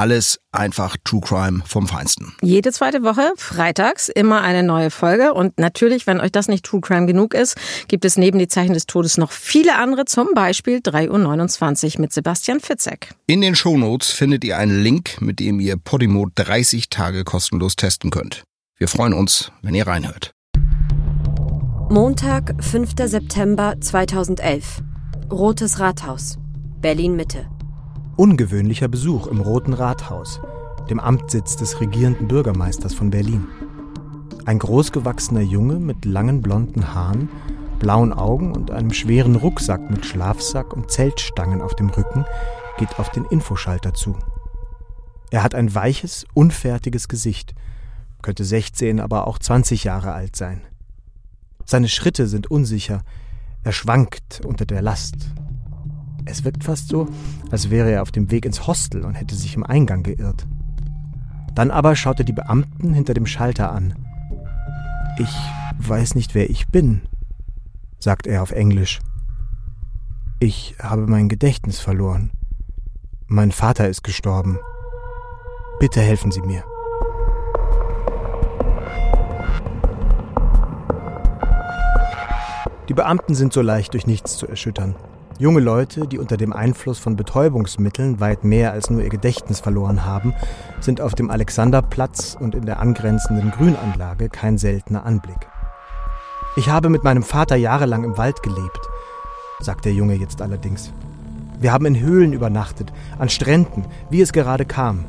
Alles einfach True Crime vom Feinsten. Jede zweite Woche, freitags, immer eine neue Folge. Und natürlich, wenn euch das nicht True Crime genug ist, gibt es neben die Zeichen des Todes noch viele andere, zum Beispiel 3.29 Uhr mit Sebastian Fitzek. In den Shownotes findet ihr einen Link, mit dem ihr Podimo 30 Tage kostenlos testen könnt. Wir freuen uns, wenn ihr reinhört. Montag, 5. September 2011. Rotes Rathaus, Berlin Mitte. Ungewöhnlicher Besuch im Roten Rathaus, dem Amtssitz des regierenden Bürgermeisters von Berlin. Ein großgewachsener Junge mit langen blonden Haaren, blauen Augen und einem schweren Rucksack mit Schlafsack und Zeltstangen auf dem Rücken geht auf den Infoschalter zu. Er hat ein weiches, unfertiges Gesicht, könnte 16, aber auch 20 Jahre alt sein. Seine Schritte sind unsicher, er schwankt unter der Last, es wirkt fast so, als wäre er auf dem Weg ins Hostel und hätte sich im Eingang geirrt. Dann aber schaut er die Beamten hinter dem Schalter an. Ich weiß nicht, wer ich bin, sagt er auf Englisch. Ich habe mein Gedächtnis verloren. Mein Vater ist gestorben. Bitte helfen Sie mir. Die Beamten sind so leicht durch nichts zu erschüttern. Junge Leute, die unter dem Einfluss von Betäubungsmitteln weit mehr als nur ihr Gedächtnis verloren haben, sind auf dem Alexanderplatz und in der angrenzenden Grünanlage kein seltener Anblick. Ich habe mit meinem Vater jahrelang im Wald gelebt, sagt der Junge jetzt allerdings. Wir haben in Höhlen übernachtet, an Stränden, wie es gerade kam.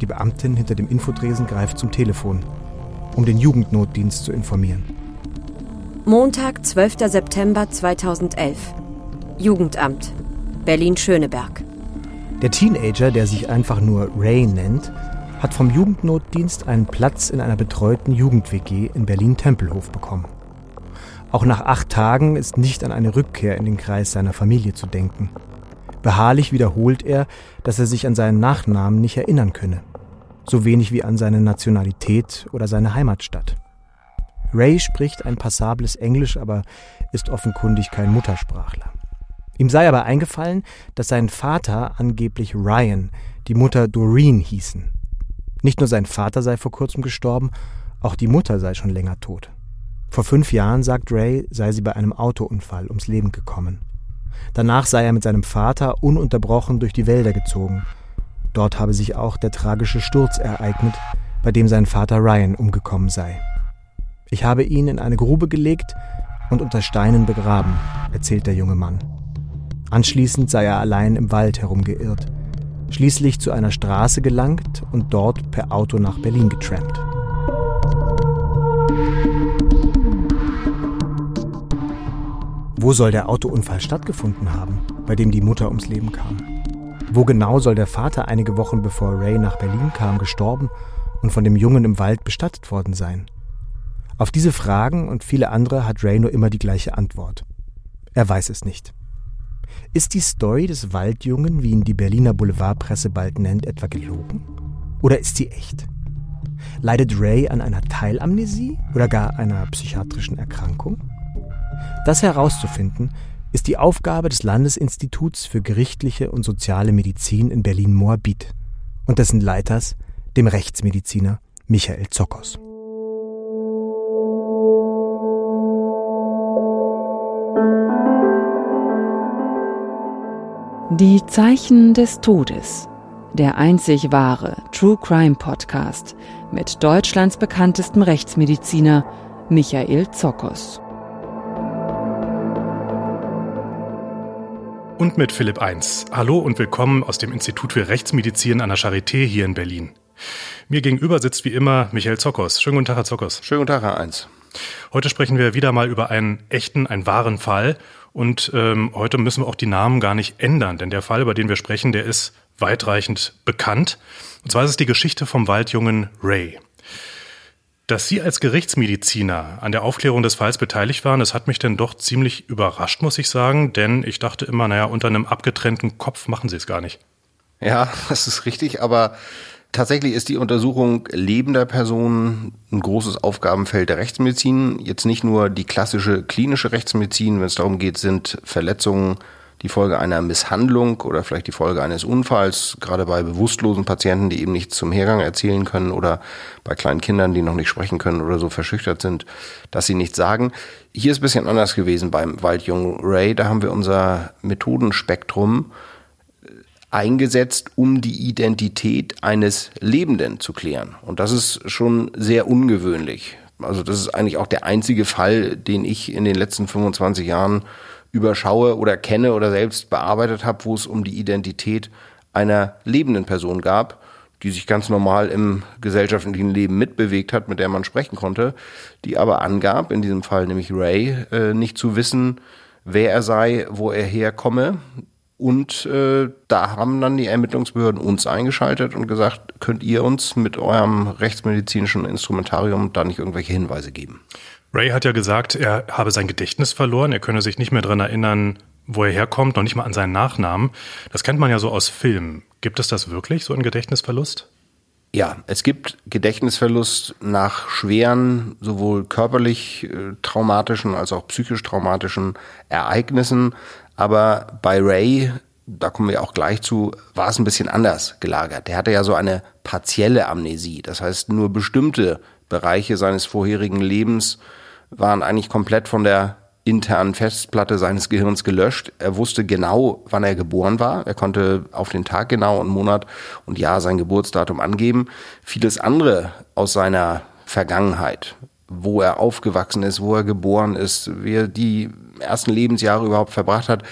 Die Beamtin hinter dem Infotresen greift zum Telefon, um den Jugendnotdienst zu informieren. Montag, 12. September 2011. Jugendamt, Berlin-Schöneberg. Der Teenager, der sich einfach nur Ray nennt, hat vom Jugendnotdienst einen Platz in einer betreuten Jugend-WG in Berlin-Tempelhof bekommen. Auch nach acht Tagen ist nicht an eine Rückkehr in den Kreis seiner Familie zu denken. Beharrlich wiederholt er, dass er sich an seinen Nachnamen nicht erinnern könne. So wenig wie an seine Nationalität oder seine Heimatstadt. Ray spricht ein passables Englisch, aber ist offenkundig kein Muttersprachler. Ihm sei aber eingefallen, dass sein Vater angeblich Ryan, die Mutter Doreen hießen. Nicht nur sein Vater sei vor kurzem gestorben, auch die Mutter sei schon länger tot. Vor fünf Jahren, sagt Ray, sei sie bei einem Autounfall ums Leben gekommen. Danach sei er mit seinem Vater ununterbrochen durch die Wälder gezogen. Dort habe sich auch der tragische Sturz ereignet, bei dem sein Vater Ryan umgekommen sei. Ich habe ihn in eine Grube gelegt und unter Steinen begraben, erzählt der junge Mann. Anschließend sei er allein im Wald herumgeirrt, schließlich zu einer Straße gelangt und dort per Auto nach Berlin getrampt. Wo soll der Autounfall stattgefunden haben, bei dem die Mutter ums Leben kam? Wo genau soll der Vater einige Wochen bevor Ray nach Berlin kam gestorben und von dem Jungen im Wald bestattet worden sein? Auf diese Fragen und viele andere hat Ray nur immer die gleiche Antwort. Er weiß es nicht. Ist die Story des Waldjungen, wie ihn die Berliner Boulevardpresse bald nennt, etwa gelogen? Oder ist sie echt? Leidet Ray an einer Teilamnesie oder gar einer psychiatrischen Erkrankung? Das herauszufinden, ist die Aufgabe des Landesinstituts für gerichtliche und soziale Medizin in Berlin-Moabit und dessen Leiters, dem Rechtsmediziner Michael Zokos. Die Zeichen des Todes. Der einzig wahre True Crime Podcast mit Deutschlands bekanntestem Rechtsmediziner Michael Zokos. Und mit Philipp 1. Hallo und willkommen aus dem Institut für Rechtsmedizin an der Charité hier in Berlin. Mir gegenüber sitzt wie immer Michael Zokos. Schönen guten Tag, Herr Zokos. Schönen guten Tag, Herr 1. Heute sprechen wir wieder mal über einen echten, einen wahren Fall und ähm, heute müssen wir auch die Namen gar nicht ändern, denn der Fall, über den wir sprechen, der ist weitreichend bekannt. Und zwar ist es die Geschichte vom Waldjungen Ray. Dass Sie als Gerichtsmediziner an der Aufklärung des Falls beteiligt waren, das hat mich dann doch ziemlich überrascht, muss ich sagen, denn ich dachte immer, naja, unter einem abgetrennten Kopf machen Sie es gar nicht. Ja, das ist richtig, aber tatsächlich ist die Untersuchung lebender Personen ein großes Aufgabenfeld der Rechtsmedizin. Jetzt nicht nur die klassische klinische Rechtsmedizin, wenn es darum geht, sind Verletzungen die Folge einer Misshandlung oder vielleicht die Folge eines Unfalls, gerade bei bewusstlosen Patienten, die eben nichts zum Hergang erzählen können oder bei kleinen Kindern, die noch nicht sprechen können oder so verschüchtert sind, dass sie nichts sagen. Hier ist ein bisschen anders gewesen beim Waldjungen Ray. Da haben wir unser Methodenspektrum eingesetzt, um die Identität eines Lebenden zu klären. Und das ist schon sehr ungewöhnlich. Also das ist eigentlich auch der einzige Fall, den ich in den letzten 25 Jahren überschaue oder kenne oder selbst bearbeitet habe, wo es um die Identität einer lebenden Person gab, die sich ganz normal im gesellschaftlichen Leben mitbewegt hat, mit der man sprechen konnte, die aber angab, in diesem Fall nämlich Ray, äh, nicht zu wissen, wer er sei, wo er herkomme. Und äh, da haben dann die Ermittlungsbehörden uns eingeschaltet und gesagt, könnt ihr uns mit eurem rechtsmedizinischen Instrumentarium da nicht irgendwelche Hinweise geben? Ray hat ja gesagt, er habe sein Gedächtnis verloren, er könne sich nicht mehr daran erinnern, wo er herkommt, noch nicht mal an seinen Nachnamen. Das kennt man ja so aus Filmen. Gibt es das wirklich, so ein Gedächtnisverlust? Ja, es gibt Gedächtnisverlust nach schweren, sowohl körperlich äh, traumatischen als auch psychisch traumatischen Ereignissen. Aber bei Ray, da kommen wir auch gleich zu, war es ein bisschen anders gelagert. Der hatte ja so eine partielle Amnesie. Das heißt, nur bestimmte Bereiche seines vorherigen Lebens waren eigentlich komplett von der internen Festplatte seines Gehirns gelöscht. Er wusste genau, wann er geboren war. Er konnte auf den Tag genau und Monat und Jahr sein Geburtsdatum angeben. Vieles andere aus seiner Vergangenheit, wo er aufgewachsen ist, wo er geboren ist, wie er die ersten Lebensjahre überhaupt verbracht hat,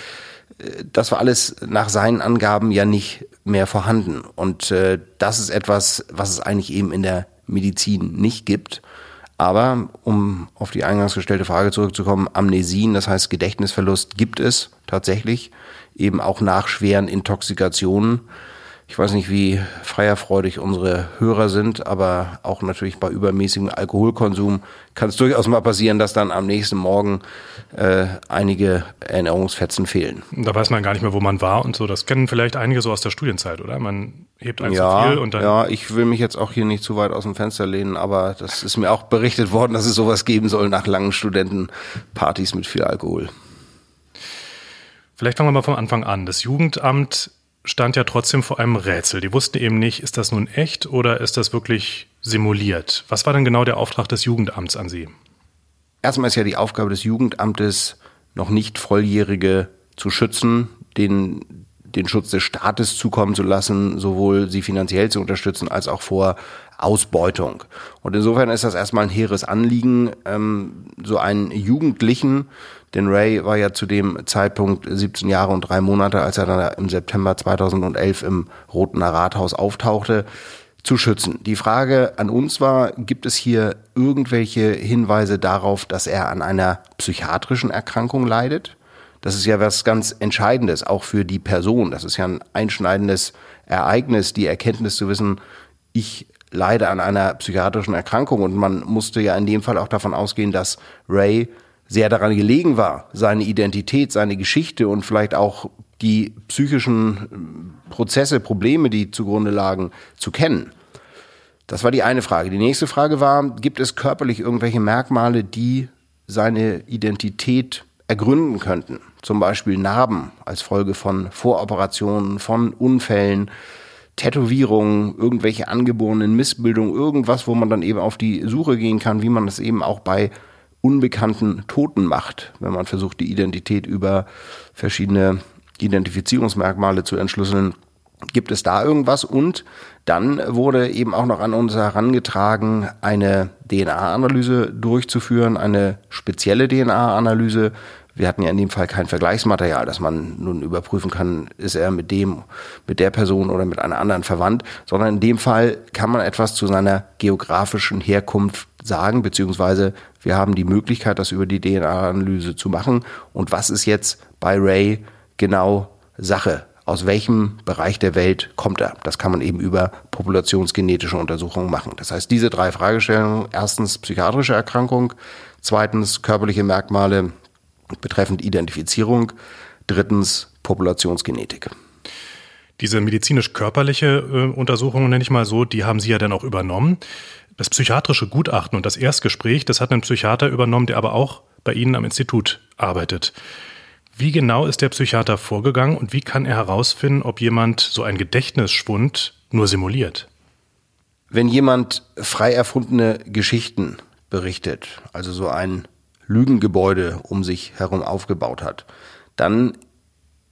das war alles nach seinen Angaben ja nicht mehr vorhanden. Und äh, das ist etwas, was es eigentlich eben in der Medizin nicht gibt. Aber um auf die eingangs gestellte Frage zurückzukommen, Amnesien, das heißt Gedächtnisverlust, gibt es tatsächlich, eben auch nach schweren Intoxikationen. Ich weiß nicht, wie feierfreudig unsere Hörer sind, aber auch natürlich bei übermäßigem Alkoholkonsum kann es durchaus mal passieren, dass dann am nächsten Morgen äh, einige Erinnerungsfetzen fehlen. Da weiß man gar nicht mehr, wo man war und so. Das kennen vielleicht einige so aus der Studienzeit, oder? Man hebt eins ja, zu viel und dann. Ja, ich will mich jetzt auch hier nicht zu weit aus dem Fenster lehnen, aber das ist mir auch berichtet worden, dass es sowas geben soll nach langen Studentenpartys mit viel Alkohol. Vielleicht fangen wir mal vom Anfang an. Das Jugendamt stand ja trotzdem vor einem Rätsel. Die wussten eben nicht, ist das nun echt oder ist das wirklich simuliert? Was war denn genau der Auftrag des Jugendamts an Sie? Erstmal ist ja die Aufgabe des Jugendamtes, noch nicht Volljährige zu schützen, den, den Schutz des Staates zukommen zu lassen, sowohl sie finanziell zu unterstützen, als auch vor Ausbeutung. Und insofern ist das erstmal ein hehres Anliegen, ähm, so einen Jugendlichen denn Ray war ja zu dem Zeitpunkt 17 Jahre und drei Monate, als er dann im September 2011 im Roten Rathaus auftauchte, zu schützen. Die Frage an uns war, gibt es hier irgendwelche Hinweise darauf, dass er an einer psychiatrischen Erkrankung leidet? Das ist ja was ganz Entscheidendes, auch für die Person. Das ist ja ein einschneidendes Ereignis, die Erkenntnis zu wissen, ich leide an einer psychiatrischen Erkrankung. Und man musste ja in dem Fall auch davon ausgehen, dass Ray sehr daran gelegen war, seine Identität, seine Geschichte und vielleicht auch die psychischen äh, Prozesse, Probleme, die zugrunde lagen, zu kennen. Das war die eine Frage. Die nächste Frage war, gibt es körperlich irgendwelche Merkmale, die seine Identität ergründen könnten? Zum Beispiel Narben als Folge von Voroperationen, von Unfällen, Tätowierungen, irgendwelche angeborenen Missbildungen, irgendwas, wo man dann eben auf die Suche gehen kann, wie man das eben auch bei unbekannten Toten macht, wenn man versucht, die Identität über verschiedene Identifizierungsmerkmale zu entschlüsseln. Gibt es da irgendwas? Und dann wurde eben auch noch an uns herangetragen, eine DNA-Analyse durchzuführen, eine spezielle DNA-Analyse, wir hatten ja in dem Fall kein Vergleichsmaterial, dass man nun überprüfen kann, ist er mit dem, mit der Person oder mit einer anderen verwandt, sondern in dem Fall kann man etwas zu seiner geografischen Herkunft sagen, beziehungsweise wir haben die Möglichkeit, das über die DNA-Analyse zu machen. Und was ist jetzt bei Ray genau Sache? aus welchem Bereich der Welt kommt er. Das kann man eben über populationsgenetische Untersuchungen machen. Das heißt, diese drei Fragestellungen, erstens psychiatrische Erkrankung, zweitens körperliche Merkmale betreffend Identifizierung, drittens Populationsgenetik. Diese medizinisch-körperliche äh, Untersuchung, nenne ich mal so, die haben Sie ja dann auch übernommen. Das psychiatrische Gutachten und das Erstgespräch, das hat ein Psychiater übernommen, der aber auch bei Ihnen am Institut arbeitet. Wie genau ist der Psychiater vorgegangen und wie kann er herausfinden, ob jemand so einen Gedächtnisschwund nur simuliert? Wenn jemand frei erfundene Geschichten berichtet, also so ein Lügengebäude um sich herum aufgebaut hat, dann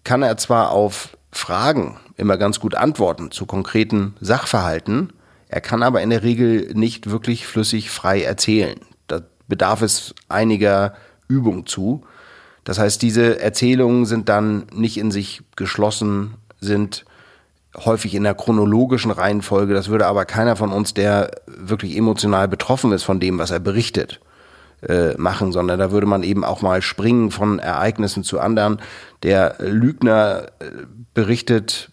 kann er zwar auf Fragen immer ganz gut antworten zu konkreten Sachverhalten, er kann aber in der Regel nicht wirklich flüssig frei erzählen. Da bedarf es einiger Übung zu. Das heißt, diese Erzählungen sind dann nicht in sich geschlossen, sind häufig in der chronologischen Reihenfolge. Das würde aber keiner von uns, der wirklich emotional betroffen ist von dem, was er berichtet, äh, machen, sondern da würde man eben auch mal springen von Ereignissen zu anderen. Der Lügner äh, berichtet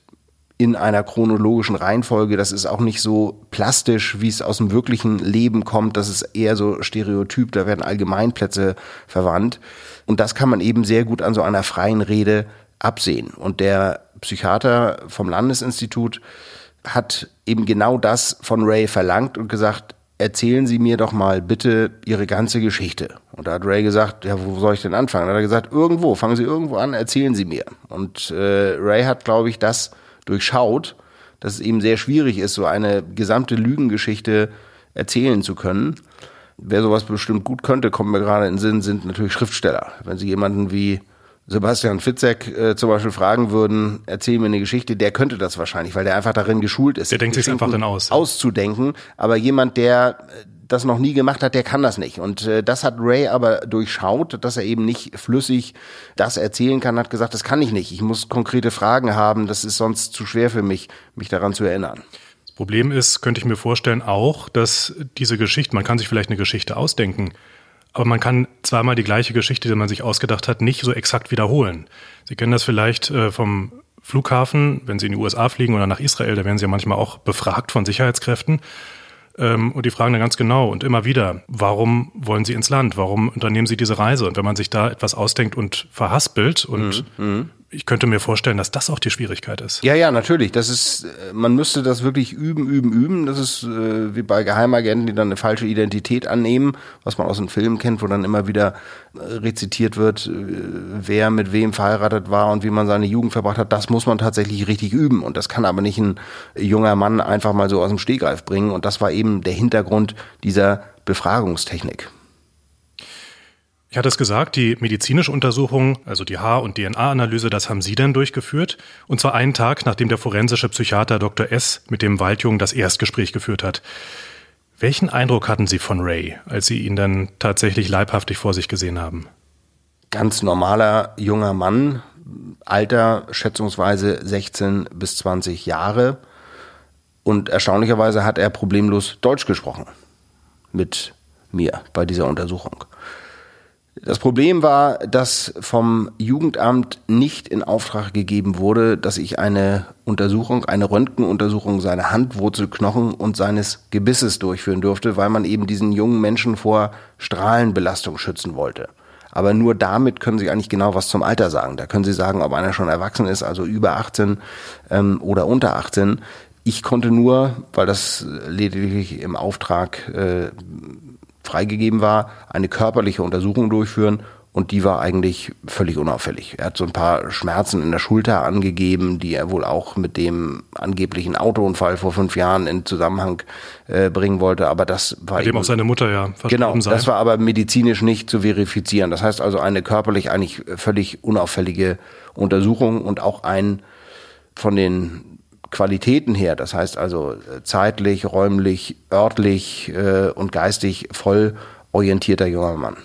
in einer chronologischen Reihenfolge. Das ist auch nicht so plastisch, wie es aus dem wirklichen Leben kommt. Das ist eher so stereotyp. Da werden Allgemeinplätze verwandt. Und das kann man eben sehr gut an so einer freien Rede absehen. Und der Psychiater vom Landesinstitut hat eben genau das von Ray verlangt und gesagt, erzählen Sie mir doch mal bitte Ihre ganze Geschichte. Und da hat Ray gesagt, ja, wo soll ich denn anfangen? Da hat er gesagt, irgendwo, fangen Sie irgendwo an, erzählen Sie mir. Und äh, Ray hat, glaube ich, das durchschaut, dass es eben sehr schwierig ist, so eine gesamte Lügengeschichte erzählen zu können. Wer sowas bestimmt gut könnte, kommt mir gerade in den Sinn, sind natürlich Schriftsteller. Wenn Sie jemanden wie Sebastian Fitzek äh, zum Beispiel fragen würden, erzähl mir eine Geschichte, der könnte das wahrscheinlich, weil der einfach darin geschult ist. Der denkt sich einfach dann aus. Auszudenken. Aber jemand, der äh, das noch nie gemacht hat, der kann das nicht. Und äh, das hat Ray aber durchschaut, dass er eben nicht flüssig das erzählen kann, hat gesagt, das kann ich nicht. Ich muss konkrete Fragen haben, das ist sonst zu schwer für mich, mich daran zu erinnern. Das Problem ist, könnte ich mir vorstellen, auch, dass diese Geschichte, man kann sich vielleicht eine Geschichte ausdenken, aber man kann zweimal die gleiche Geschichte, die man sich ausgedacht hat, nicht so exakt wiederholen. Sie kennen das vielleicht äh, vom Flughafen, wenn Sie in die USA fliegen oder nach Israel, da werden Sie ja manchmal auch befragt von Sicherheitskräften. Ähm, und die fragen dann ganz genau und immer wieder, warum wollen Sie ins Land? Warum unternehmen Sie diese Reise? Und wenn man sich da etwas ausdenkt und verhaspelt und mhm. mhm ich könnte mir vorstellen, dass das auch die Schwierigkeit ist. Ja, ja, natürlich. Das ist, äh, man müsste das wirklich üben, üben, üben. Das ist äh, wie bei Geheimagenten, die dann eine falsche Identität annehmen, was man aus dem Film kennt, wo dann immer wieder äh, rezitiert wird, äh, wer mit wem verheiratet war und wie man seine Jugend verbracht hat. Das muss man tatsächlich richtig üben. Und das kann aber nicht ein junger Mann einfach mal so aus dem Stegreif bringen. Und das war eben der Hintergrund dieser Befragungstechnik. Ich hatte es gesagt, die medizinische Untersuchung, also die Haar- und DNA-Analyse, das haben Sie denn durchgeführt. Und zwar einen Tag, nachdem der forensische Psychiater Dr. S. mit dem Waldjungen das Erstgespräch geführt hat. Welchen Eindruck hatten Sie von Ray, als Sie ihn dann tatsächlich leibhaftig vor sich gesehen haben? Ganz normaler junger Mann, Alter schätzungsweise 16 bis 20 Jahre. Und erstaunlicherweise hat er problemlos Deutsch gesprochen mit mir bei dieser Untersuchung. Das Problem war, dass vom Jugendamt nicht in Auftrag gegeben wurde, dass ich eine Untersuchung, eine Röntgenuntersuchung seiner Handwurzelknochen und seines Gebisses durchführen durfte, weil man eben diesen jungen Menschen vor Strahlenbelastung schützen wollte. Aber nur damit können Sie eigentlich genau was zum Alter sagen. Da können Sie sagen, ob einer schon erwachsen ist, also über 18 ähm, oder unter 18. Ich konnte nur, weil das lediglich im Auftrag äh, freigegeben war, eine körperliche Untersuchung durchführen und die war eigentlich völlig unauffällig. Er hat so ein paar Schmerzen in der Schulter angegeben, die er wohl auch mit dem angeblichen Autounfall vor fünf Jahren in Zusammenhang äh, bringen wollte. Aber das war. Bei dem eben, auch seine Mutter ja Genau, sei. das war aber medizinisch nicht zu verifizieren. Das heißt also eine körperlich eigentlich völlig unauffällige Untersuchung und auch ein von den Qualitäten her, das heißt also äh, zeitlich, räumlich, örtlich äh, und geistig voll orientierter junger Mann.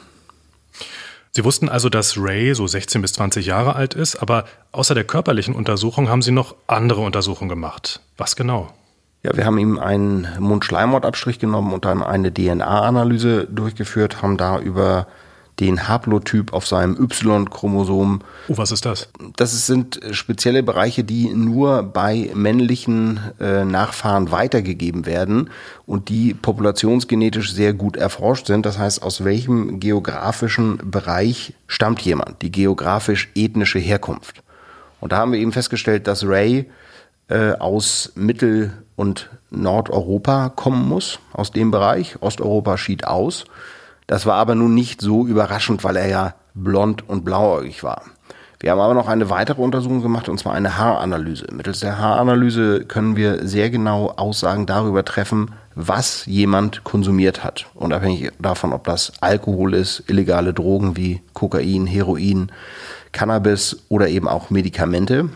Sie wussten also, dass Ray so 16 bis 20 Jahre alt ist, aber außer der körperlichen Untersuchung haben Sie noch andere Untersuchungen gemacht. Was genau? Ja, wir haben ihm einen Mundschleimhautabstrich genommen und dann eine DNA-Analyse durchgeführt, haben da über den Haplotyp auf seinem Y-Chromosom. Oh, was ist das? Das sind spezielle Bereiche, die nur bei männlichen äh, Nachfahren weitergegeben werden und die populationsgenetisch sehr gut erforscht sind. Das heißt, aus welchem geografischen Bereich stammt jemand, die geografisch-ethnische Herkunft. Und da haben wir eben festgestellt, dass Ray äh, aus Mittel- und Nordeuropa kommen muss, aus dem Bereich. Osteuropa schied aus. Das war aber nun nicht so überraschend, weil er ja blond und blauäugig war. Wir haben aber noch eine weitere Untersuchung gemacht, und zwar eine Haaranalyse. Mittels der Haaranalyse können wir sehr genau Aussagen darüber treffen, was jemand konsumiert hat. Unabhängig davon, ob das Alkohol ist, illegale Drogen wie Kokain, Heroin, Cannabis oder eben auch Medikamente.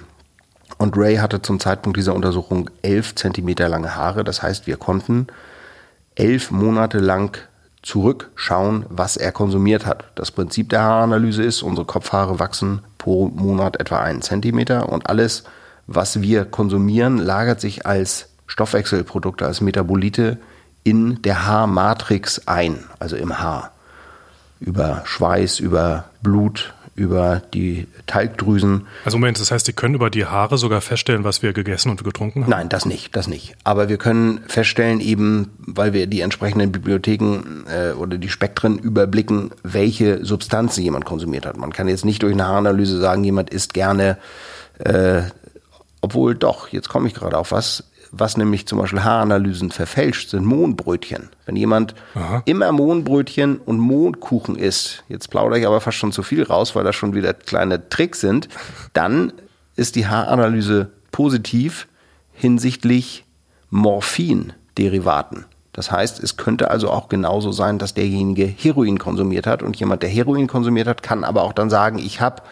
Und Ray hatte zum Zeitpunkt dieser Untersuchung elf Zentimeter lange Haare. Das heißt, wir konnten elf Monate lang zurückschauen, was er konsumiert hat. Das Prinzip der Haaranalyse ist, unsere Kopfhaare wachsen pro Monat etwa einen Zentimeter und alles, was wir konsumieren, lagert sich als Stoffwechselprodukte, als Metabolite in der Haarmatrix ein, also im Haar. Über Schweiß, über Blut, über die Talgdrüsen. Also Moment, das heißt, Sie können über die Haare sogar feststellen, was wir gegessen und getrunken haben? Nein, das nicht, das nicht. Aber wir können feststellen eben, weil wir die entsprechenden Bibliotheken äh, oder die Spektren überblicken, welche Substanzen jemand konsumiert hat. Man kann jetzt nicht durch eine Haaranalyse sagen, jemand isst gerne, äh, obwohl doch, jetzt komme ich gerade auf was, was nämlich zum Beispiel Haaranalysen verfälscht, sind Mohnbrötchen. Wenn jemand Aha. immer Mohnbrötchen und Mohnkuchen isst, jetzt plaudere ich aber fast schon zu viel raus, weil das schon wieder kleine Tricks sind, dann ist die Haaranalyse positiv hinsichtlich Morphin-Derivaten. Das heißt, es könnte also auch genauso sein, dass derjenige Heroin konsumiert hat und jemand, der Heroin konsumiert hat, kann aber auch dann sagen, ich habe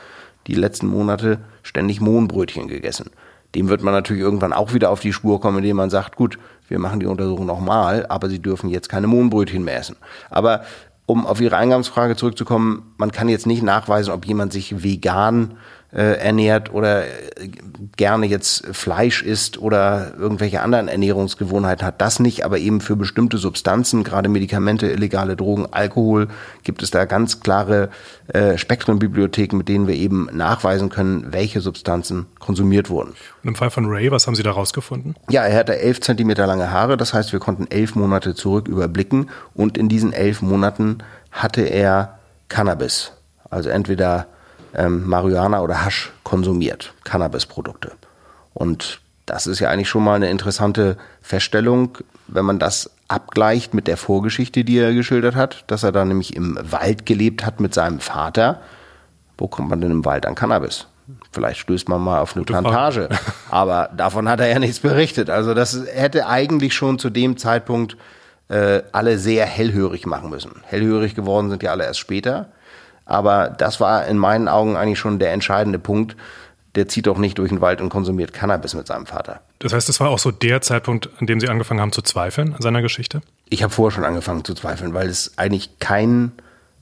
die letzten Monate ständig Mohnbrötchen gegessen. Dem wird man natürlich irgendwann auch wieder auf die Spur kommen, indem man sagt, gut, wir machen die Untersuchung nochmal, aber Sie dürfen jetzt keine Mohnbrötchen mehr essen. Aber um auf Ihre Eingangsfrage zurückzukommen, man kann jetzt nicht nachweisen, ob jemand sich vegan äh, ernährt oder äh, gerne jetzt Fleisch isst oder irgendwelche anderen Ernährungsgewohnheiten hat, das nicht, aber eben für bestimmte Substanzen, gerade Medikamente, illegale Drogen, Alkohol, gibt es da ganz klare äh, Spektrenbibliotheken, mit denen wir eben nachweisen können, welche Substanzen konsumiert wurden. Und im Fall von Ray, was haben Sie da rausgefunden? Ja, er hatte elf Zentimeter lange Haare, das heißt, wir konnten elf Monate zurück überblicken und in diesen elf Monaten hatte er Cannabis. Also entweder ähm, Marihuana oder Hasch konsumiert, Cannabisprodukte. Und das ist ja eigentlich schon mal eine interessante Feststellung, wenn man das abgleicht mit der Vorgeschichte, die er geschildert hat, dass er da nämlich im Wald gelebt hat mit seinem Vater. Wo kommt man denn im Wald an Cannabis? Vielleicht stößt man mal auf eine Gute Plantage. Frage. Aber davon hat er ja nichts berichtet. Also das hätte eigentlich schon zu dem Zeitpunkt äh, alle sehr hellhörig machen müssen. Hellhörig geworden sind ja alle erst später. Aber das war in meinen Augen eigentlich schon der entscheidende Punkt. Der zieht doch nicht durch den Wald und konsumiert Cannabis mit seinem Vater. Das heißt, das war auch so der Zeitpunkt, an dem Sie angefangen haben zu zweifeln an seiner Geschichte? Ich habe vorher schon angefangen zu zweifeln, weil es eigentlich keinen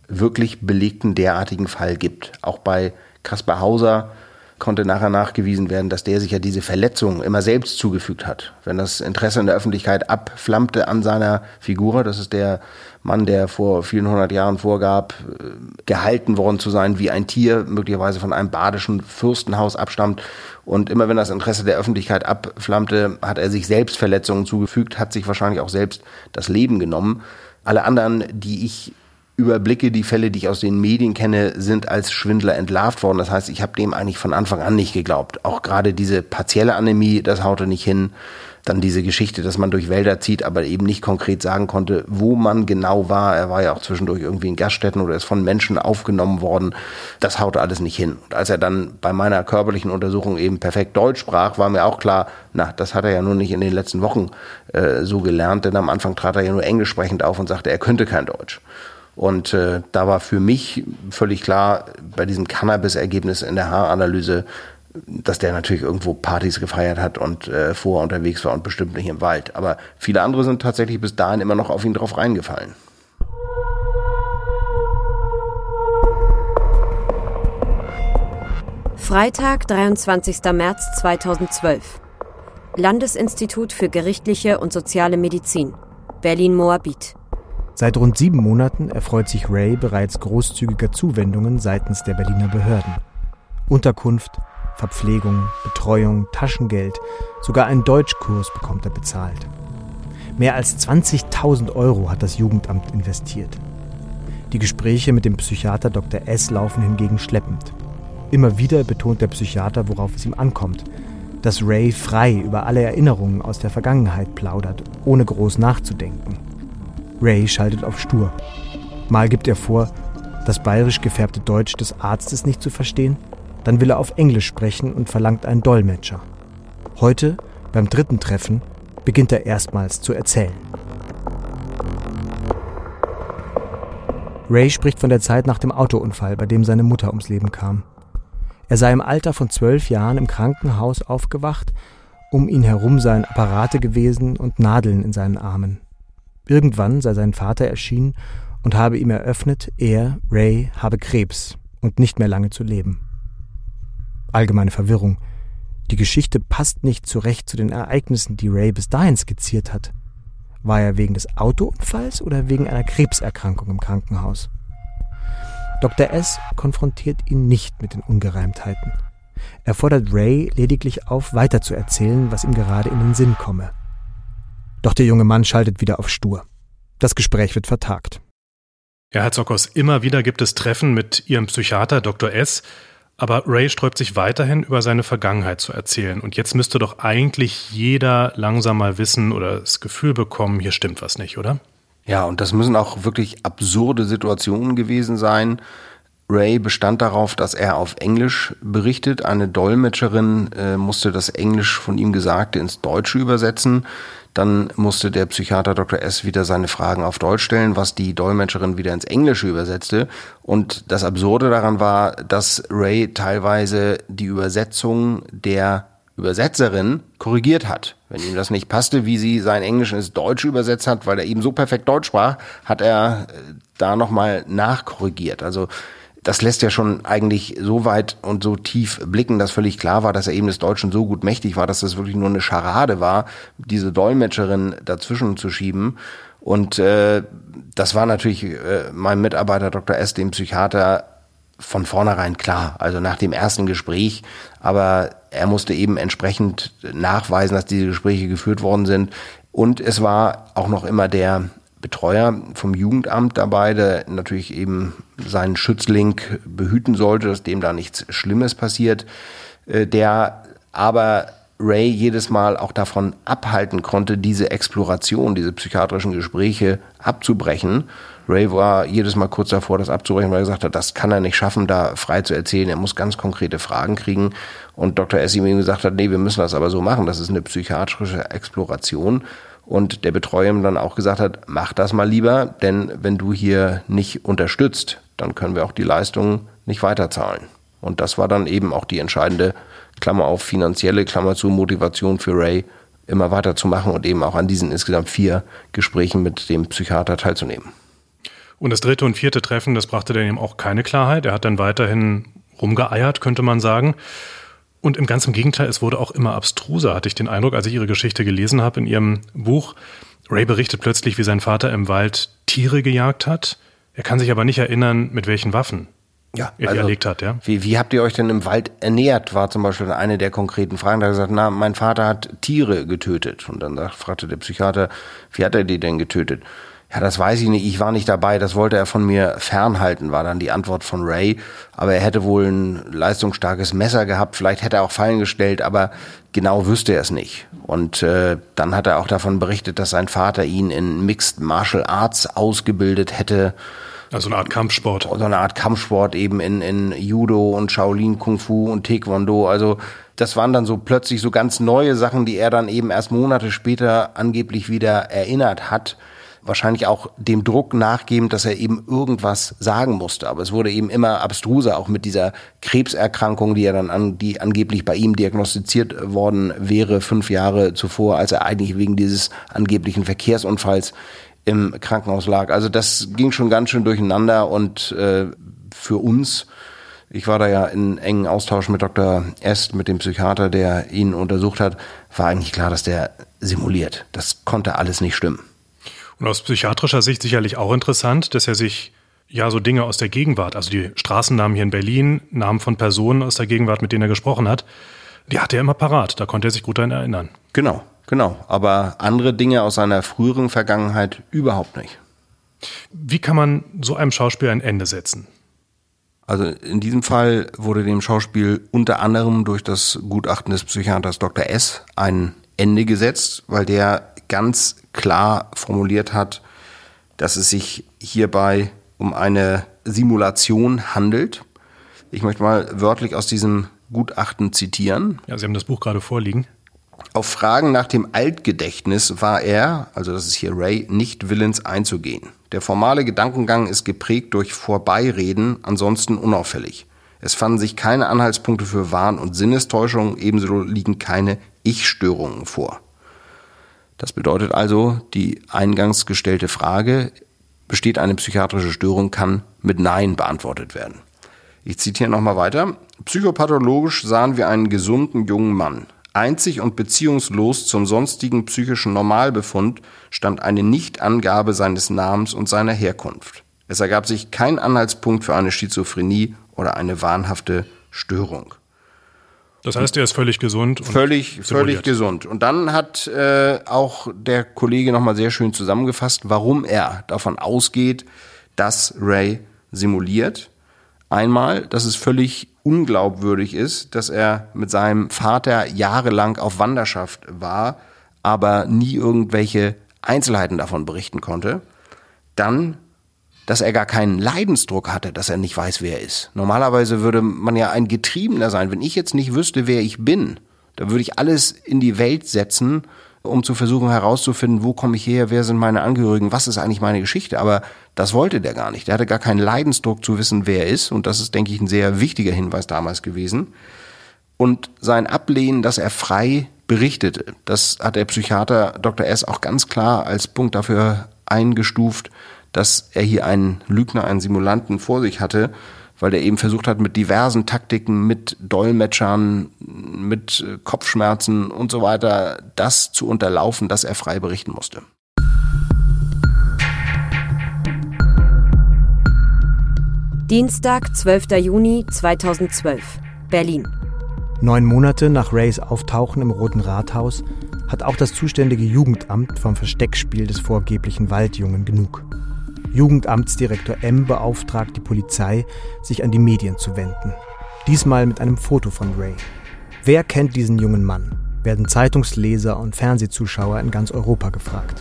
wirklich belegten derartigen Fall gibt. Auch bei Kaspar Hauser konnte nachher nachgewiesen werden, dass der sich ja diese Verletzung immer selbst zugefügt hat. Wenn das Interesse in der Öffentlichkeit abflammte an seiner Figur, das ist der Mann, der vor vielen hundert Jahren vorgab, äh, gehalten worden zu sein wie ein Tier, möglicherweise von einem badischen Fürstenhaus abstammt. Und immer wenn das Interesse der Öffentlichkeit abflammte, hat er sich selbst Verletzungen zugefügt, hat sich wahrscheinlich auch selbst das Leben genommen. Alle anderen, die ich überblicke, die Fälle, die ich aus den Medien kenne, sind als Schwindler entlarvt worden. Das heißt, ich habe dem eigentlich von Anfang an nicht geglaubt. Auch gerade diese partielle Anämie, das haute nicht hin. Dann diese Geschichte, dass man durch Wälder zieht, aber eben nicht konkret sagen konnte, wo man genau war. Er war ja auch zwischendurch irgendwie in Gaststätten oder ist von Menschen aufgenommen worden. Das haute alles nicht hin. Und als er dann bei meiner körperlichen Untersuchung eben perfekt Deutsch sprach, war mir auch klar, na, das hat er ja nur nicht in den letzten Wochen äh, so gelernt, denn am Anfang trat er ja nur englisch sprechend auf und sagte, er könnte kein Deutsch. Und äh, da war für mich völlig klar, bei diesem Cannabis-Ergebnis in der Haaranalyse, dass der natürlich irgendwo Partys gefeiert hat und äh, vorher unterwegs war und bestimmt nicht im Wald. Aber viele andere sind tatsächlich bis dahin immer noch auf ihn drauf reingefallen. Freitag, 23. März 2012. Landesinstitut für gerichtliche und soziale Medizin, Berlin-Moabit. Seit rund sieben Monaten erfreut sich Ray bereits großzügiger Zuwendungen seitens der Berliner Behörden. Unterkunft, Verpflegung, Betreuung, Taschengeld, sogar einen Deutschkurs bekommt er bezahlt. Mehr als 20.000 Euro hat das Jugendamt investiert. Die Gespräche mit dem Psychiater Dr. S. laufen hingegen schleppend. Immer wieder betont der Psychiater, worauf es ihm ankommt, dass Ray frei über alle Erinnerungen aus der Vergangenheit plaudert, ohne groß nachzudenken. Ray schaltet auf stur. Mal gibt er vor, das bayerisch gefärbte Deutsch des Arztes nicht zu verstehen, dann will er auf Englisch sprechen und verlangt einen Dolmetscher. Heute, beim dritten Treffen, beginnt er erstmals zu erzählen. Ray spricht von der Zeit nach dem Autounfall, bei dem seine Mutter ums Leben kam. Er sei im Alter von zwölf Jahren im Krankenhaus aufgewacht, um ihn herum seien Apparate gewesen und Nadeln in seinen Armen. Irgendwann sei sein Vater erschienen und habe ihm eröffnet, er, Ray, habe Krebs und nicht mehr lange zu leben. Allgemeine Verwirrung. Die Geschichte passt nicht zurecht zu den Ereignissen, die Ray bis dahin skizziert hat. War er wegen des Autounfalls oder wegen einer Krebserkrankung im Krankenhaus? Dr. S. konfrontiert ihn nicht mit den Ungereimtheiten. Er fordert Ray lediglich auf, weiterzuerzählen, was ihm gerade in den Sinn komme. Doch der junge Mann schaltet wieder auf stur. Das Gespräch wird vertagt. Ja, Herr Zokos, immer wieder gibt es Treffen mit Ihrem Psychiater Dr. S., aber Ray sträubt sich weiterhin, über seine Vergangenheit zu erzählen. Und jetzt müsste doch eigentlich jeder langsam mal wissen oder das Gefühl bekommen, hier stimmt was nicht, oder? Ja, und das müssen auch wirklich absurde Situationen gewesen sein. Ray bestand darauf, dass er auf Englisch berichtet. Eine Dolmetscherin äh, musste das Englisch von ihm Gesagte ins Deutsche übersetzen. Dann musste der Psychiater Dr. S. wieder seine Fragen auf Deutsch stellen, was die Dolmetscherin wieder ins Englische übersetzte. Und das Absurde daran war, dass Ray teilweise die Übersetzung der Übersetzerin korrigiert hat. Wenn ihm das nicht passte, wie sie sein Englisch ins Deutsche übersetzt hat, weil er eben so perfekt Deutsch sprach, hat er äh, da nochmal nachkorrigiert. Also das lässt ja schon eigentlich so weit und so tief blicken, dass völlig klar war, dass er eben des Deutschen so gut mächtig war, dass das wirklich nur eine Scharade war, diese Dolmetscherin dazwischen zu schieben. Und äh, das war natürlich äh, meinem Mitarbeiter Dr. S., dem Psychiater, von vornherein klar, also nach dem ersten Gespräch. Aber er musste eben entsprechend nachweisen, dass diese Gespräche geführt worden sind. Und es war auch noch immer der Betreuer vom Jugendamt dabei, der natürlich eben seinen Schützling behüten sollte, dass dem da nichts Schlimmes passiert, äh, der aber Ray jedes Mal auch davon abhalten konnte, diese Exploration, diese psychiatrischen Gespräche abzubrechen. Ray war jedes Mal kurz davor, das abzubrechen, weil er gesagt hat, das kann er nicht schaffen, da frei zu erzählen. Er muss ganz konkrete Fragen kriegen. Und Dr. Essim ihm gesagt hat, nee, wir müssen das aber so machen. Das ist eine psychiatrische Exploration und der Betreuer dann auch gesagt hat, mach das mal lieber, denn wenn du hier nicht unterstützt, dann können wir auch die Leistungen nicht weiterzahlen. Und das war dann eben auch die entscheidende Klammer auf finanzielle Klammer zu Motivation für Ray, immer weiterzumachen und eben auch an diesen insgesamt vier Gesprächen mit dem Psychiater teilzunehmen. Und das dritte und vierte Treffen, das brachte dann eben auch keine Klarheit. Er hat dann weiterhin rumgeeiert, könnte man sagen. Und im ganzen Gegenteil, es wurde auch immer abstruser, hatte ich den Eindruck, als ich ihre Geschichte gelesen habe in ihrem Buch. Ray berichtet plötzlich, wie sein Vater im Wald Tiere gejagt hat. Er kann sich aber nicht erinnern, mit welchen Waffen ja, er also, die erlegt hat. Ja? Wie, wie habt ihr euch denn im Wald ernährt, war zum Beispiel eine der konkreten Fragen. Da hat er gesagt, na, mein Vater hat Tiere getötet. Und dann fragte der Psychiater, wie hat er die denn getötet? Ja, das weiß ich nicht. Ich war nicht dabei. Das wollte er von mir fernhalten, war dann die Antwort von Ray. Aber er hätte wohl ein leistungsstarkes Messer gehabt. Vielleicht hätte er auch Fallen gestellt, aber genau wüsste er es nicht. Und äh, dann hat er auch davon berichtet, dass sein Vater ihn in Mixed Martial Arts ausgebildet hätte. Also eine Art Kampfsport. So eine Art Kampfsport eben in, in Judo und Shaolin Kung Fu und Taekwondo. Also das waren dann so plötzlich so ganz neue Sachen, die er dann eben erst Monate später angeblich wieder erinnert hat wahrscheinlich auch dem Druck nachgebend, dass er eben irgendwas sagen musste. Aber es wurde eben immer abstruser, auch mit dieser Krebserkrankung, die er dann an, die angeblich bei ihm diagnostiziert worden wäre, fünf Jahre zuvor, als er eigentlich wegen dieses angeblichen Verkehrsunfalls im Krankenhaus lag. Also das ging schon ganz schön durcheinander und äh, für uns ich war da ja in engen Austausch mit Dr. Est, mit dem Psychiater, der ihn untersucht hat, war eigentlich klar, dass der simuliert. Das konnte alles nicht stimmen. Und aus psychiatrischer Sicht sicherlich auch interessant, dass er sich ja so Dinge aus der Gegenwart, also die Straßennamen hier in Berlin, Namen von Personen aus der Gegenwart, mit denen er gesprochen hat, die hatte er immer parat. Da konnte er sich gut daran erinnern. Genau, genau. Aber andere Dinge aus seiner früheren Vergangenheit überhaupt nicht. Wie kann man so einem Schauspiel ein Ende setzen? Also in diesem Fall wurde dem Schauspiel unter anderem durch das Gutachten des Psychiaters Dr. S. ein Ende gesetzt, weil der ganz klar formuliert hat, dass es sich hierbei um eine Simulation handelt. Ich möchte mal wörtlich aus diesem Gutachten zitieren. Ja, Sie haben das Buch gerade vorliegen. Auf Fragen nach dem Altgedächtnis war er, also das ist hier Ray, nicht willens einzugehen. Der formale Gedankengang ist geprägt durch Vorbeireden, ansonsten unauffällig. Es fanden sich keine Anhaltspunkte für Wahn- und Sinnestäuschung, ebenso liegen keine Ich-Störungen vor. Das bedeutet also, die eingangs gestellte Frage, besteht eine psychiatrische Störung, kann mit Nein beantwortet werden. Ich zitiere nochmal weiter. Psychopathologisch sahen wir einen gesunden jungen Mann. Einzig und beziehungslos zum sonstigen psychischen Normalbefund stand eine Nichtangabe seines Namens und seiner Herkunft. Es ergab sich kein Anhaltspunkt für eine Schizophrenie oder eine wahnhafte Störung. Das heißt, er ist völlig gesund. völlig, völlig gesund. Und dann hat äh, auch der Kollege nochmal sehr schön zusammengefasst, warum er davon ausgeht, dass Ray simuliert. Einmal, dass es völlig unglaubwürdig ist, dass er mit seinem Vater jahrelang auf Wanderschaft war, aber nie irgendwelche Einzelheiten davon berichten konnte. Dann, dass er gar keinen Leidensdruck hatte, dass er nicht weiß, wer er ist. Normalerweise würde man ja ein Getriebener sein. Wenn ich jetzt nicht wüsste, wer ich bin, dann würde ich alles in die Welt setzen um zu versuchen herauszufinden, wo komme ich her, wer sind meine Angehörigen, was ist eigentlich meine Geschichte. Aber das wollte der gar nicht. Der hatte gar keinen Leidensdruck zu wissen, wer er ist. Und das ist, denke ich, ein sehr wichtiger Hinweis damals gewesen. Und sein Ablehnen, dass er frei berichtete, das hat der Psychiater Dr. S. auch ganz klar als Punkt dafür eingestuft, dass er hier einen Lügner, einen Simulanten vor sich hatte weil der eben versucht hat, mit diversen Taktiken, mit Dolmetschern, mit äh, Kopfschmerzen und so weiter, das zu unterlaufen, dass er frei berichten musste. Dienstag, 12. Juni 2012, Berlin. Neun Monate nach Rays Auftauchen im Roten Rathaus hat auch das zuständige Jugendamt vom Versteckspiel des vorgeblichen Waldjungen genug. Jugendamtsdirektor M beauftragt die Polizei, sich an die Medien zu wenden. Diesmal mit einem Foto von Ray. Wer kennt diesen jungen Mann? werden Zeitungsleser und Fernsehzuschauer in ganz Europa gefragt.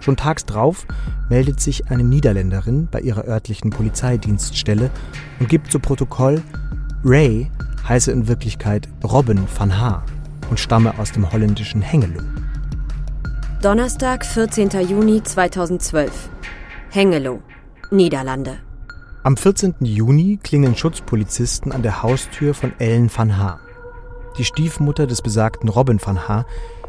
Schon tags drauf meldet sich eine Niederländerin bei ihrer örtlichen Polizeidienststelle und gibt zu Protokoll, Ray heiße in Wirklichkeit Robin van Haar und stamme aus dem holländischen Hengelo. Donnerstag, 14. Juni 2012. Hengelo, Niederlande. Am 14. Juni klingeln Schutzpolizisten an der Haustür von Ellen van Haar. Die Stiefmutter des besagten Robin van Haar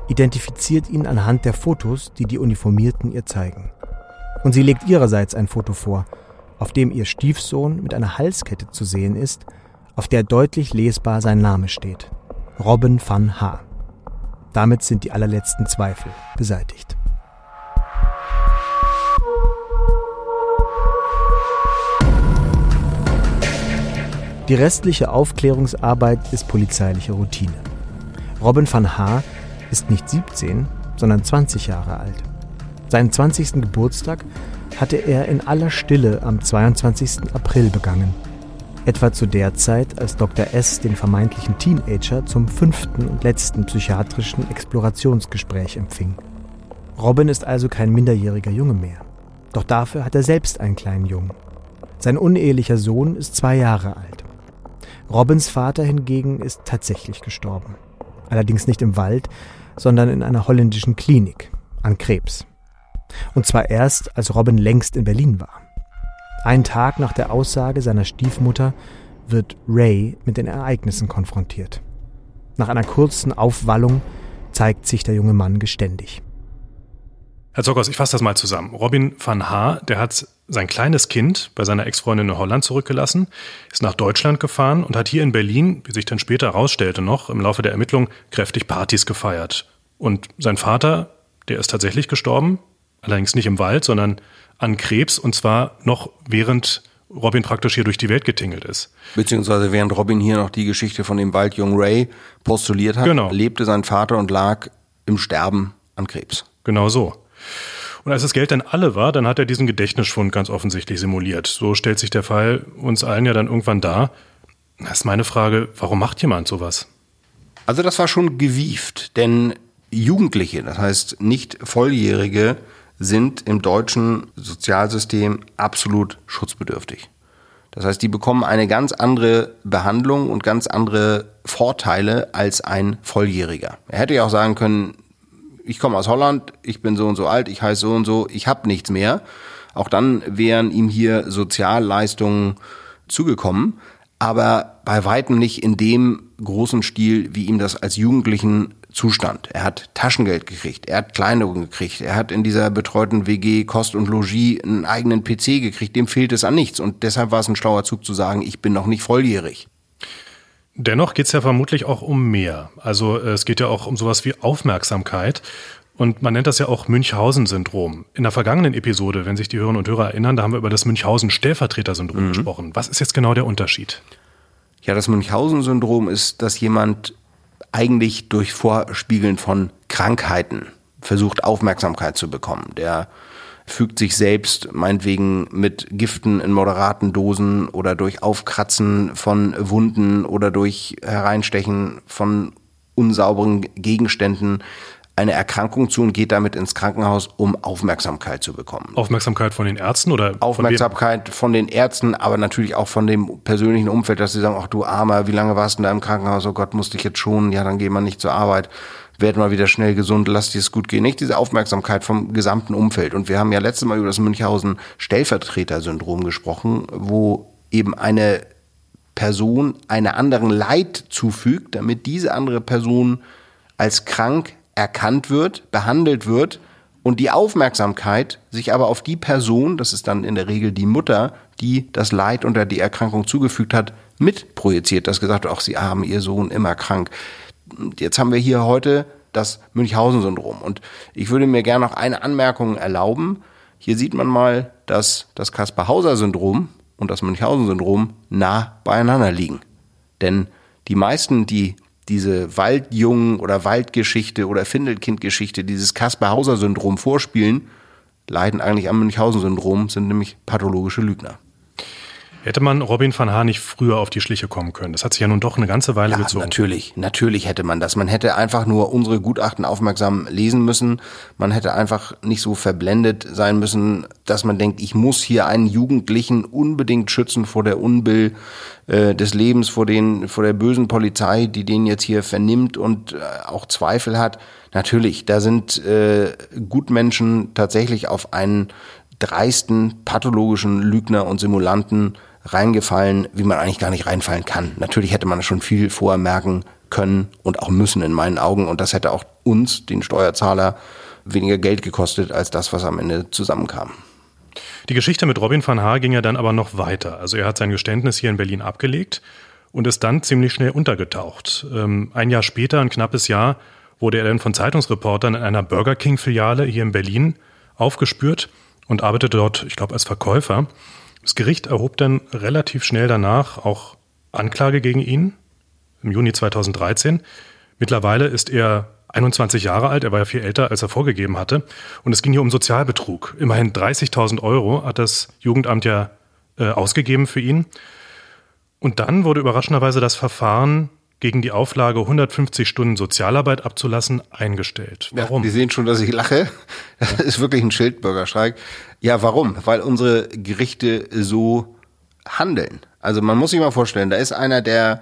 identifiziert ihn anhand der Fotos, die die Uniformierten ihr zeigen. Und sie legt ihrerseits ein Foto vor, auf dem ihr Stiefsohn mit einer Halskette zu sehen ist, auf der deutlich lesbar sein Name steht. Robin van Haar. Damit sind die allerletzten Zweifel beseitigt. Die restliche Aufklärungsarbeit ist polizeiliche Routine. Robin van Haar ist nicht 17, sondern 20 Jahre alt. Seinen 20. Geburtstag hatte er in aller Stille am 22. April begangen. Etwa zu der Zeit, als Dr. S. den vermeintlichen Teenager zum fünften und letzten psychiatrischen Explorationsgespräch empfing. Robin ist also kein minderjähriger Junge mehr. Doch dafür hat er selbst einen kleinen Jungen. Sein unehelicher Sohn ist zwei Jahre alt. Robins Vater hingegen ist tatsächlich gestorben. Allerdings nicht im Wald, sondern in einer holländischen Klinik an Krebs. Und zwar erst, als Robin längst in Berlin war. Einen Tag nach der Aussage seiner Stiefmutter wird Ray mit den Ereignissen konfrontiert. Nach einer kurzen Aufwallung zeigt sich der junge Mann geständig. Herr Zockers, ich fasse das mal zusammen. Robin van Haar, der hat sein kleines Kind bei seiner Ex-Freundin in Holland zurückgelassen, ist nach Deutschland gefahren und hat hier in Berlin, wie sich dann später herausstellte noch, im Laufe der Ermittlung kräftig Partys gefeiert. Und sein Vater, der ist tatsächlich gestorben, Allerdings nicht im Wald, sondern an Krebs und zwar noch während Robin praktisch hier durch die Welt getingelt ist. Beziehungsweise während Robin hier noch die Geschichte von dem Waldjungen Ray postuliert hat, genau. lebte sein Vater und lag im Sterben an Krebs. Genau so. Und als das Geld dann alle war, dann hat er diesen Gedächtnisschwund ganz offensichtlich simuliert. So stellt sich der Fall uns allen ja dann irgendwann dar. Das ist meine Frage, warum macht jemand sowas? Also das war schon gewieft, denn Jugendliche, das heißt nicht Volljährige, sind im deutschen Sozialsystem absolut schutzbedürftig. Das heißt, die bekommen eine ganz andere Behandlung und ganz andere Vorteile als ein Volljähriger. Er hätte ja auch sagen können, ich komme aus Holland, ich bin so und so alt, ich heiße so und so, ich habe nichts mehr. Auch dann wären ihm hier Sozialleistungen zugekommen, aber bei weitem nicht in dem großen Stil, wie ihm das als Jugendlichen zustand. Er hat Taschengeld gekriegt, er hat Kleidung gekriegt, er hat in dieser betreuten WG Kost und Logis einen eigenen PC gekriegt, dem fehlt es an nichts und deshalb war es ein schlauer Zug zu sagen, ich bin noch nicht volljährig. Dennoch geht es ja vermutlich auch um mehr. Also äh, es geht ja auch um sowas wie Aufmerksamkeit. Und man nennt das ja auch Münchhausen-Syndrom. In der vergangenen Episode, wenn sich die Hörerinnen und Hörer erinnern, da haben wir über das Münchhausen-Stellvertreter-Syndrom mhm. gesprochen. Was ist jetzt genau der Unterschied? Ja, das Münchhausen-Syndrom ist, dass jemand eigentlich durch Vorspiegeln von Krankheiten versucht, Aufmerksamkeit zu bekommen. Der fügt sich selbst meinetwegen mit Giften in moderaten Dosen oder durch Aufkratzen von Wunden oder durch Hereinstechen von unsauberen Gegenständen eine Erkrankung zu und geht damit ins Krankenhaus, um Aufmerksamkeit zu bekommen. Aufmerksamkeit von den Ärzten oder? Aufmerksamkeit von, von den Ärzten, aber natürlich auch von dem persönlichen Umfeld, dass sie sagen, ach du Armer, wie lange warst du da im Krankenhaus? Oh Gott, musste ich jetzt schonen? Ja, dann geh mal nicht zur Arbeit werd mal wieder schnell gesund, lass dir es gut gehen. Nicht diese Aufmerksamkeit vom gesamten Umfeld. Und wir haben ja letztes Mal über das Münchhausen Stellvertreter-Syndrom gesprochen, wo eben eine Person einer anderen Leid zufügt, damit diese andere Person als krank erkannt wird, behandelt wird und die Aufmerksamkeit sich aber auf die Person, das ist dann in der Regel die Mutter, die das Leid unter die Erkrankung zugefügt hat, mitprojiziert, das gesagt, ach, sie haben ihr Sohn immer krank jetzt haben wir hier heute das Münchhausen-Syndrom. Und ich würde mir gerne noch eine Anmerkung erlauben. Hier sieht man mal, dass das Kaspar-Hauser-Syndrom und das Münchhausen-Syndrom nah beieinander liegen. Denn die meisten, die diese Waldjungen oder Waldgeschichte oder Findelkind-Geschichte, dieses Kaspar-Hauser-Syndrom vorspielen, leiden eigentlich am Münchhausen-Syndrom, sind nämlich pathologische Lügner. Hätte man Robin van Haar nicht früher auf die Schliche kommen können? Das hat sich ja nun doch eine ganze Weile ja, gezogen. Natürlich, natürlich hätte man das. Man hätte einfach nur unsere Gutachten aufmerksam lesen müssen. Man hätte einfach nicht so verblendet sein müssen, dass man denkt, ich muss hier einen Jugendlichen unbedingt schützen vor der Unbill äh, des Lebens, vor, den, vor der bösen Polizei, die den jetzt hier vernimmt und äh, auch Zweifel hat. Natürlich, da sind äh, Gutmenschen tatsächlich auf einen dreisten, pathologischen Lügner und Simulanten reingefallen, wie man eigentlich gar nicht reinfallen kann. Natürlich hätte man schon viel vorher merken können und auch müssen in meinen Augen. Und das hätte auch uns, den Steuerzahler, weniger Geld gekostet als das, was am Ende zusammenkam. Die Geschichte mit Robin van Haar ging ja dann aber noch weiter. Also er hat sein Geständnis hier in Berlin abgelegt und ist dann ziemlich schnell untergetaucht. Ähm, ein Jahr später, ein knappes Jahr, wurde er dann von Zeitungsreportern in einer Burger King-Filiale hier in Berlin aufgespürt und arbeitete dort, ich glaube, als Verkäufer. Das Gericht erhob dann relativ schnell danach auch Anklage gegen ihn im Juni 2013. Mittlerweile ist er 21 Jahre alt, er war ja viel älter, als er vorgegeben hatte. Und es ging hier um Sozialbetrug. Immerhin 30.000 Euro hat das Jugendamt ja äh, ausgegeben für ihn. Und dann wurde überraschenderweise das Verfahren gegen die Auflage 150 Stunden Sozialarbeit abzulassen eingestellt. Warum? Ja, Sie sehen schon, dass ich lache. Das ja. ist wirklich ein Schildbürgerstreik. Ja, warum? Weil unsere Gerichte so handeln. Also man muss sich mal vorstellen, da ist einer, der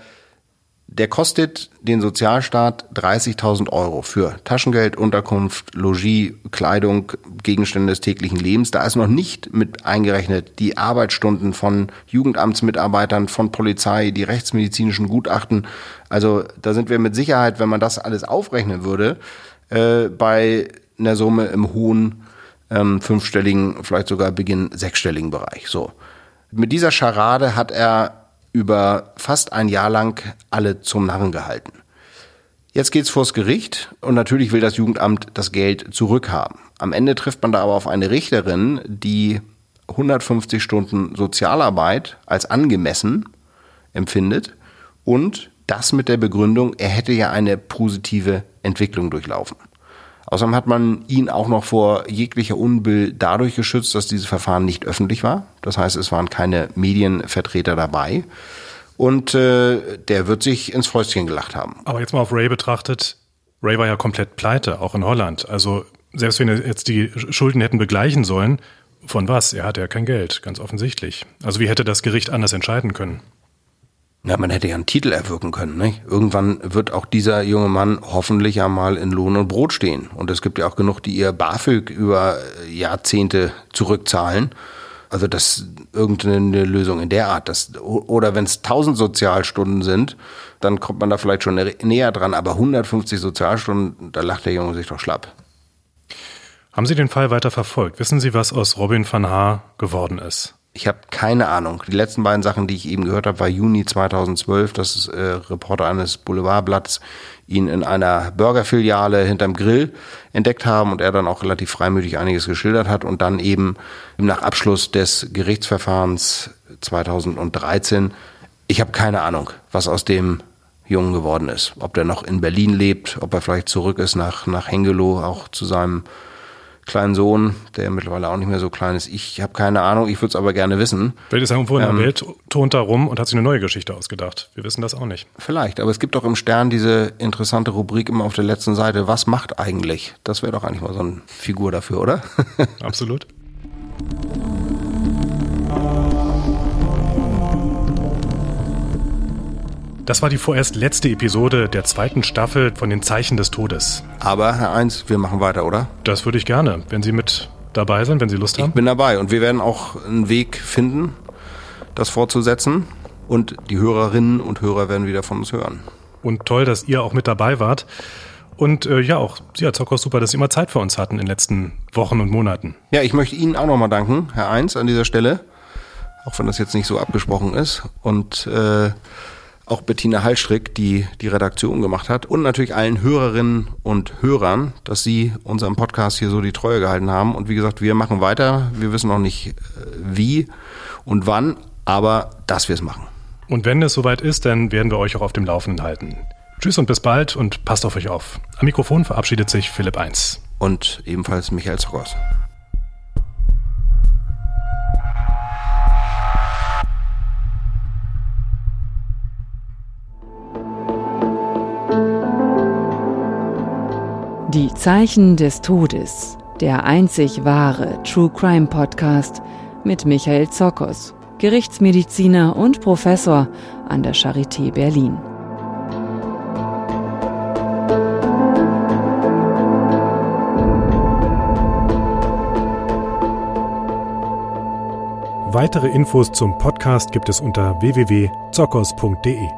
der kostet den Sozialstaat 30.000 Euro für Taschengeld, Unterkunft, Logis, Kleidung, Gegenstände des täglichen Lebens. Da ist noch nicht mit eingerechnet die Arbeitsstunden von Jugendamtsmitarbeitern, von Polizei, die rechtsmedizinischen Gutachten. Also da sind wir mit Sicherheit, wenn man das alles aufrechnen würde, äh, bei einer Summe im hohen ähm, fünfstelligen, vielleicht sogar Beginn sechsstelligen Bereich. So. Mit dieser Scharade hat er über fast ein Jahr lang alle zum Narren gehalten. Jetzt geht's vors Gericht und natürlich will das Jugendamt das Geld zurückhaben. Am Ende trifft man da aber auf eine Richterin, die 150 Stunden Sozialarbeit als angemessen empfindet und das mit der Begründung, er hätte ja eine positive Entwicklung durchlaufen. Außerdem hat man ihn auch noch vor jeglicher Unbill dadurch geschützt, dass dieses Verfahren nicht öffentlich war. Das heißt, es waren keine Medienvertreter dabei. Und äh, der wird sich ins Fäustchen gelacht haben. Aber jetzt mal auf Ray betrachtet. Ray war ja komplett pleite, auch in Holland. Also selbst wenn er jetzt die Schulden hätten begleichen sollen, von was? Er hatte ja kein Geld, ganz offensichtlich. Also wie hätte das Gericht anders entscheiden können? Ja, man hätte ja einen Titel erwirken können. Nicht? Irgendwann wird auch dieser junge Mann hoffentlich einmal in Lohn und Brot stehen. Und es gibt ja auch genug, die ihr BAföG über Jahrzehnte zurückzahlen. Also das irgendeine Lösung in der Art. Das, oder wenn es 1000 Sozialstunden sind, dann kommt man da vielleicht schon näher dran. Aber 150 Sozialstunden, da lacht der Junge sich doch schlapp. Haben Sie den Fall weiter verfolgt? Wissen Sie, was aus Robin van Haar geworden ist? Ich habe keine Ahnung. Die letzten beiden Sachen, die ich eben gehört habe, war Juni 2012, dass äh, Reporter eines Boulevardblatts ihn in einer Burgerfiliale hinterm Grill entdeckt haben und er dann auch relativ freimütig einiges geschildert hat und dann eben nach Abschluss des Gerichtsverfahrens 2013, ich habe keine Ahnung, was aus dem Jungen geworden ist. Ob der noch in Berlin lebt, ob er vielleicht zurück ist nach, nach Hengelo, auch zu seinem kleinen Sohn, der mittlerweile auch nicht mehr so klein ist. Ich habe keine Ahnung, ich würde es aber gerne wissen. Vielleicht ist er irgendwo in der ähm, Welt, turnt da rum und hat sich eine neue Geschichte ausgedacht. Wir wissen das auch nicht. Vielleicht, aber es gibt doch im Stern diese interessante Rubrik immer auf der letzten Seite, was macht eigentlich? Das wäre doch eigentlich mal so eine Figur dafür, oder? Absolut. Das war die vorerst letzte Episode der zweiten Staffel von den Zeichen des Todes. Aber Herr Eins, wir machen weiter, oder? Das würde ich gerne, wenn Sie mit dabei sind, wenn Sie Lust haben. Ich bin dabei und wir werden auch einen Weg finden, das fortzusetzen. Und die Hörerinnen und Hörer werden wieder von uns hören. Und toll, dass ihr auch mit dabei wart. Und äh, ja, auch Sie, Herr Zocker, super, dass Sie immer Zeit für uns hatten in den letzten Wochen und Monaten. Ja, ich möchte Ihnen auch nochmal danken, Herr Eins, an dieser Stelle. Auch wenn das jetzt nicht so abgesprochen ist. Und äh, auch Bettina Hallstrick, die die Redaktion gemacht hat und natürlich allen Hörerinnen und Hörern, dass sie unserem Podcast hier so die Treue gehalten haben. Und wie gesagt, wir machen weiter. Wir wissen noch nicht äh, wie und wann, aber dass wir es machen. Und wenn es soweit ist, dann werden wir euch auch auf dem Laufenden halten. Tschüss und bis bald und passt auf euch auf. Am Mikrofon verabschiedet sich Philipp 1. Und ebenfalls Michael Zockers. Zeichen des Todes, der einzig wahre True Crime Podcast mit Michael Zokos, Gerichtsmediziner und Professor an der Charité Berlin. Weitere Infos zum Podcast gibt es unter www.zokos.de.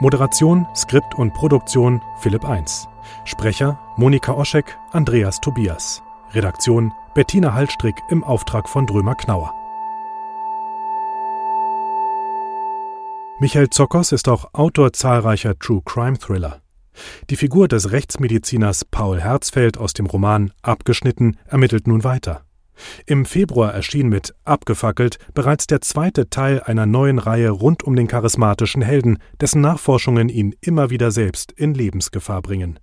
Moderation, Skript und Produktion Philipp 1. Sprecher Monika Oschek, Andreas Tobias. Redaktion Bettina Hallstrick im Auftrag von Drömer Knauer. Michael Zockers ist auch Autor zahlreicher True Crime Thriller. Die Figur des Rechtsmediziners Paul Herzfeld aus dem Roman Abgeschnitten ermittelt nun weiter. Im Februar erschien mit Abgefackelt bereits der zweite Teil einer neuen Reihe rund um den charismatischen Helden, dessen Nachforschungen ihn immer wieder selbst in Lebensgefahr bringen.